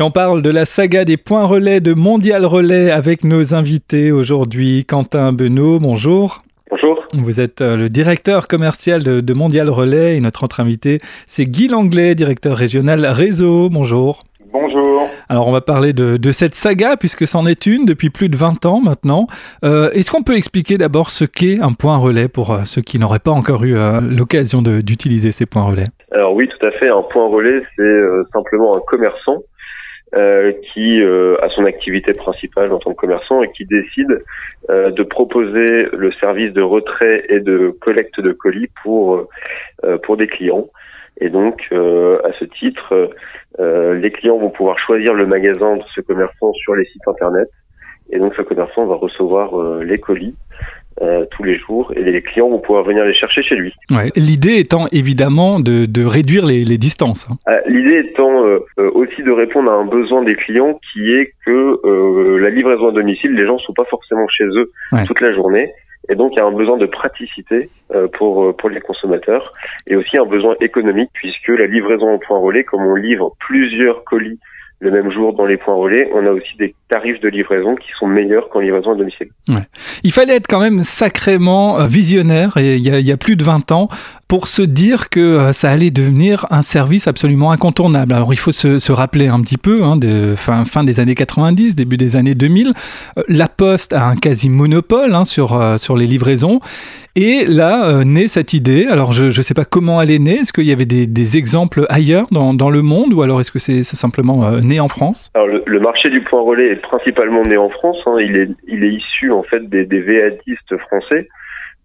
Et on parle de la saga des points relais de Mondial Relais avec nos invités aujourd'hui. Quentin Benoît, bonjour. Bonjour. Vous êtes euh, le directeur commercial de, Mondial Relais et notre autre invité, c'est Guy Langlais, directeur régional réseau. Bonjour. Bonjour. Alors on va parler de, cette saga puisque c'en est une depuis plus de 20 ans maintenant. Euh, est-ce qu'on peut expliquer d'abord ce qu'est un point relais pour euh, ceux qui n'auraient pas encore eu l'occasion d'utiliser ces points relais? Alors oui, tout à fait. Un point relais, c'est simplement un commerçant euh, qui euh, a son activité principale en tant que commerçant et qui décide euh, de proposer le service de retrait et de collecte de colis pour pour des clients. Et donc, à ce titre, les clients vont pouvoir choisir le magasin de ce commerçant sur les sites internet. Et donc, ce commerçant va recevoir les colis euh, tous les jours et les clients vont pouvoir venir les chercher chez lui. Ouais. L'idée étant évidemment de, de réduire les, les distances. Hein. Euh, l'idée étant euh, aussi de répondre à un besoin des clients qui est que la livraison à domicile, les gens sont pas forcément chez eux toute la journée. Et donc, il y a un besoin de praticité pour pour les consommateurs et aussi un besoin économique puisque la livraison au point relais, comme on livre plusieurs colis le même jour dans les points relais, on a aussi des tarifs de livraison qui sont meilleurs qu'en livraison à domicile. Ouais. Il fallait être quand même sacrément euh, visionnaire il y, a, il y a plus de 20 ans pour se dire que euh, ça allait devenir un service absolument incontournable. Alors il faut se, se rappeler un petit peu, hein, de fin, fin des années 90, début des années 2000, euh, la Poste a un quasi monopole hein, sur, sur les livraisons. Et là euh, naît cette idée. Alors je ne sais pas comment elle est née. Est-ce qu'il y avait des, des exemples ailleurs dans, dans, le monde ou alors est-ce que c'est simplement euh, né en France? Alors le, marché du point relais est principalement né en France. Hein. Il, est, il est issu en fait des, des français.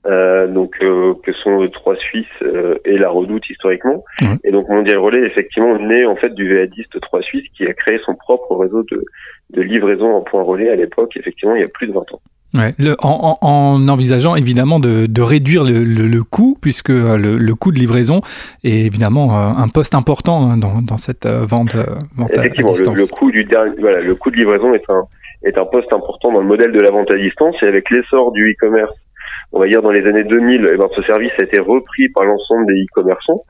Euh, donc euh, que sont les trois Suisses euh, et la Redoute historiquement. Et donc Mondial Relais effectivement né en fait du VADiste 3 Suisses qui a créé son propre réseau de, de livraison en point relais à l'époque, effectivement il y a plus de 20 ans. Ouais, le, en, en, envisageant évidemment de, de réduire le, le, le, coût, puisque le, le, coût de livraison est évidemment un poste important hein, dans, dans cette vente, vente Effectivement, à distance. Le, coût du voilà, le coût de livraison est un est un poste important dans le modèle de la vente à distance et avec l'essor du e-commerce on va dire dans les années 2000, eh ben, ce service a été repris par l'ensemble des e-commerçants.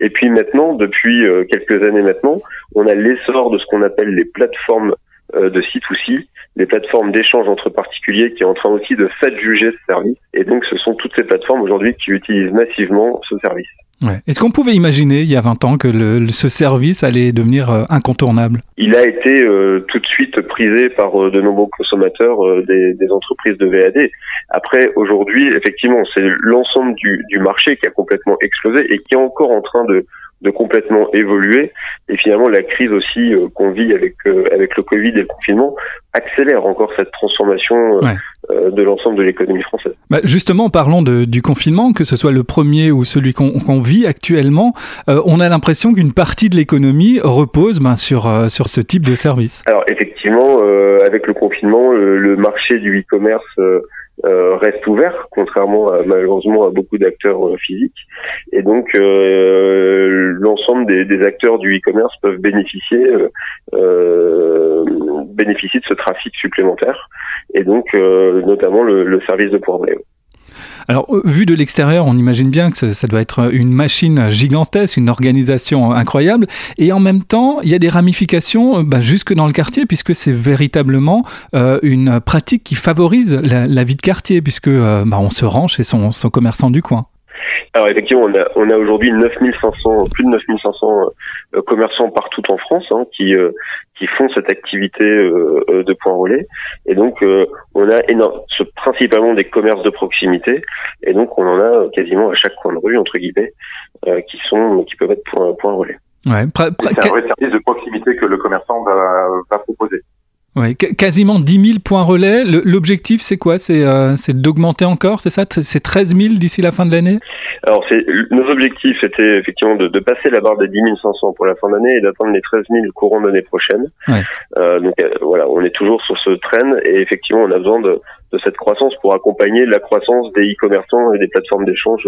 Et puis maintenant, depuis euh, quelques années maintenant, on a l'essor de ce qu'on appelle les plateformes euh, de C2C, les plateformes d'échange entre particuliers qui est en train aussi de fait juger ce service. Et donc, ce sont toutes ces plateformes aujourd'hui qui utilisent massivement ce service. Ouais. Est-ce qu'on pouvait imaginer il y a 20 ans que le, ce service allait devenir euh, incontournable? Il a été euh, tout de suite prisé par euh, de nombreux consommateurs des, des, entreprises de VAD. Après, aujourd'hui, effectivement, c'est l'ensemble du, du, marché qui a complètement explosé et qui est encore en train de, de complètement évoluer. Et finalement, la crise aussi qu'on vit avec avec le Covid et le confinement accélère encore cette transformation ouais. Euh, de l'ensemble de l'économie française. Bah justement, parlons de, du confinement, que ce soit le premier ou celui qu'on qu vit actuellement, euh, on a l'impression qu'une partie de l'économie repose ben, sur, euh, sur ce type de service. Alors effectivement, euh, avec le confinement, le, le marché du e-commerce euh, reste ouvert, contrairement à, malheureusement à beaucoup d'acteurs physiques. Et donc l'ensemble des, des, acteurs du e-commerce peuvent bénéficier bénéficier de ce trafic supplémentaire et donc euh, notamment le, le, service de relais. Alors, vu de l'extérieur, on imagine bien que ça, doit être une machine gigantesque, une organisation incroyable. Et en même temps, il y a des ramifications bah, jusque dans le quartier, puisque c'est véritablement euh, une pratique qui favorise la, vie de quartier, puisque euh, bah, on se rend chez son commerçant du coin. Alors effectivement, on a, on a aujourd'hui 9500, plus de 9500 euh, commerçants partout en France hein, qui euh, qui font cette activité euh, euh de point relais. Et donc euh, on a énorme, principalement des commerces de proximité. Et donc on en a quasiment à chaque coin de rue entre guillemets qui sont qui peuvent être point, point relais. Ouais, c'est un vrai service de proximité que le commerçant va, va proposer. Oui, quasiment 10 000 points relais. L'objectif, c'est quoi? C'est euh, d'augmenter encore, c'est ça? C'est 13 000 d'ici la fin de l'année? Alors, nos objectifs étaient effectivement de, de, passer la barre des 10 500 pour la fin d'année et d'atteindre les 13 000 courant d'année prochaine. Ouais. Euh, donc euh, voilà, on est toujours sur ce train et effectivement, on a besoin de, de cette croissance pour accompagner la croissance des e-commerçants et des plateformes d'échange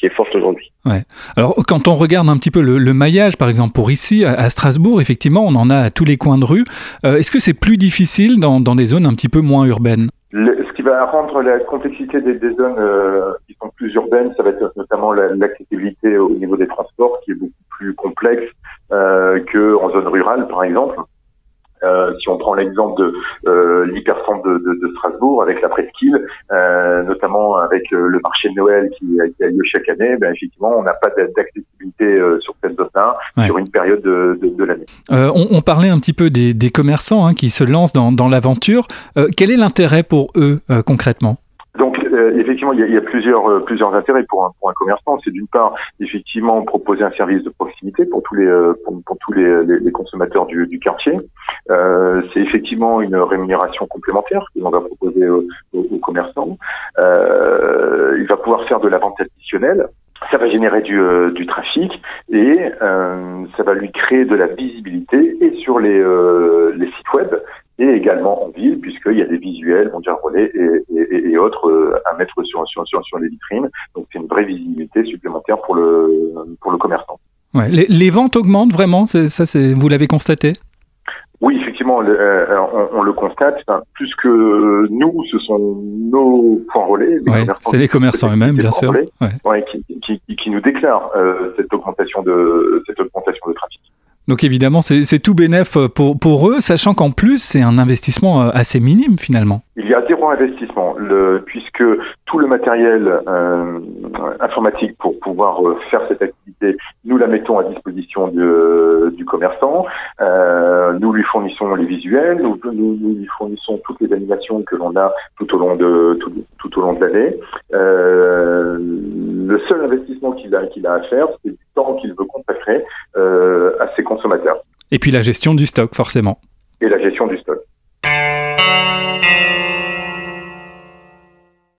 qui est forte aujourd'hui. Ouais. Alors quand on regarde un petit peu le, le maillage, par exemple pour ici à, à, Strasbourg, effectivement, on en a à tous les coins de rue. Euh, Est-ce que c'est plus difficile dans, dans, des zones un petit peu moins urbaines? Le, Ce qui va rendre la complexité des, des zones euh, qui sont plus urbaines, ça va être notamment l'accessibilité au niveau des transports, qui est beaucoup plus complexe euh, que en zone rurale, par exemple. Euh, si on prend l'exemple de euh, l'hypercentre de, de, de, Strasbourg avec la presqu'île, euh, notamment avec euh, le marché de Noël qui, qui a lieu chaque année, ben effectivement, on n'a pas d'accessibilité euh, sur cette zone-là sur une période de, de l'année. On, on, parlait un petit peu des, des commerçants hein, qui se lancent dans, dans l'aventure. quel est l'intérêt pour eux concrètement? Donc euh, effectivement, il y, a, il y a, plusieurs euh, plusieurs intérêts pour un, pour un commerçant. C'est d'une part effectivement proposer un service de proximité pour tous les euh, pour, tous les, les, consommateurs du, du quartier. c'est effectivement une rémunération complémentaire que l'on va proposer aux, aux commerçants. il va pouvoir faire de la vente additionnelle ça va générer du, du trafic et euh, ça va lui créer de la visibilité et sur les, euh, les sites web et également en ville, puisqu'il y a des visuels, mondial relais et, et, et autres euh, à mettre sur, sur, sur, sur les vitrines. Donc c'est une vraie visibilité supplémentaire pour le, pour le commerçant. Ouais. Les, les ventes augmentent vraiment, ça, vous l'avez constaté? Oui, effectivement, le, euh, on, on, le constate. Enfin, plus que nous, ce sont nos points relais. Ouais, c'est les commerçants eux-mêmes, bien sûr. Relais, ouais. qui, qui, qui, qui, nous déclarent euh, cette augmentation de cette augmentation de trafic. Donc évidemment, c'est tout bénéf pour, pour eux, sachant qu'en plus, c'est un investissement euh, assez minime finalement. Il y a zéro investissement, puisque tout le matériel euh, informatique pour pouvoir euh, faire cette activité, la mettons à disposition de, du commerçant. Euh, nous lui fournissons les visuels, nous, nous, lui fournissons toutes les animations que l'on a tout au long de tout, tout au long de l'année. Euh, le seul investissement qu'il a, qu'il a à faire, c'est du temps qu'il veut consacrer euh, à ses consommateurs. Et puis la gestion du stock, forcément.